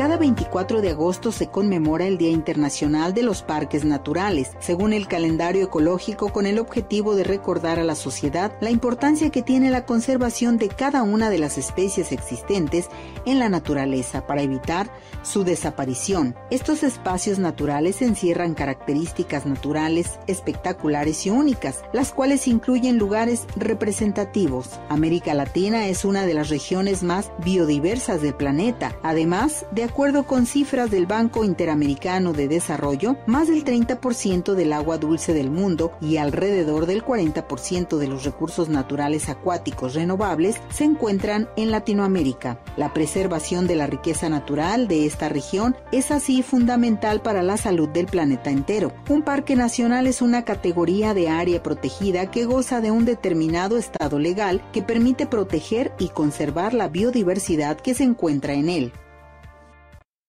Cada 24 de agosto se conmemora el Día Internacional de los Parques Naturales, según el calendario ecológico con el objetivo de recordar a la sociedad la importancia que tiene la conservación de cada una de las especies existentes en la naturaleza para evitar su desaparición. Estos espacios naturales encierran características naturales espectaculares y únicas, las cuales incluyen lugares representativos. América Latina es una de las regiones más biodiversas del planeta. Además, de acuerdo con cifras del Banco Interamericano de Desarrollo, más del 30% del agua dulce del mundo y alrededor del 40% de los recursos naturales acuáticos renovables se encuentran en Latinoamérica. La preservación de la riqueza natural de esta región es así fundamental para la salud del planeta entero. Un parque nacional es una categoría de área protegida que goza de un determinado estado legal que permite proteger y conservar la biodiversidad que se encuentra en él.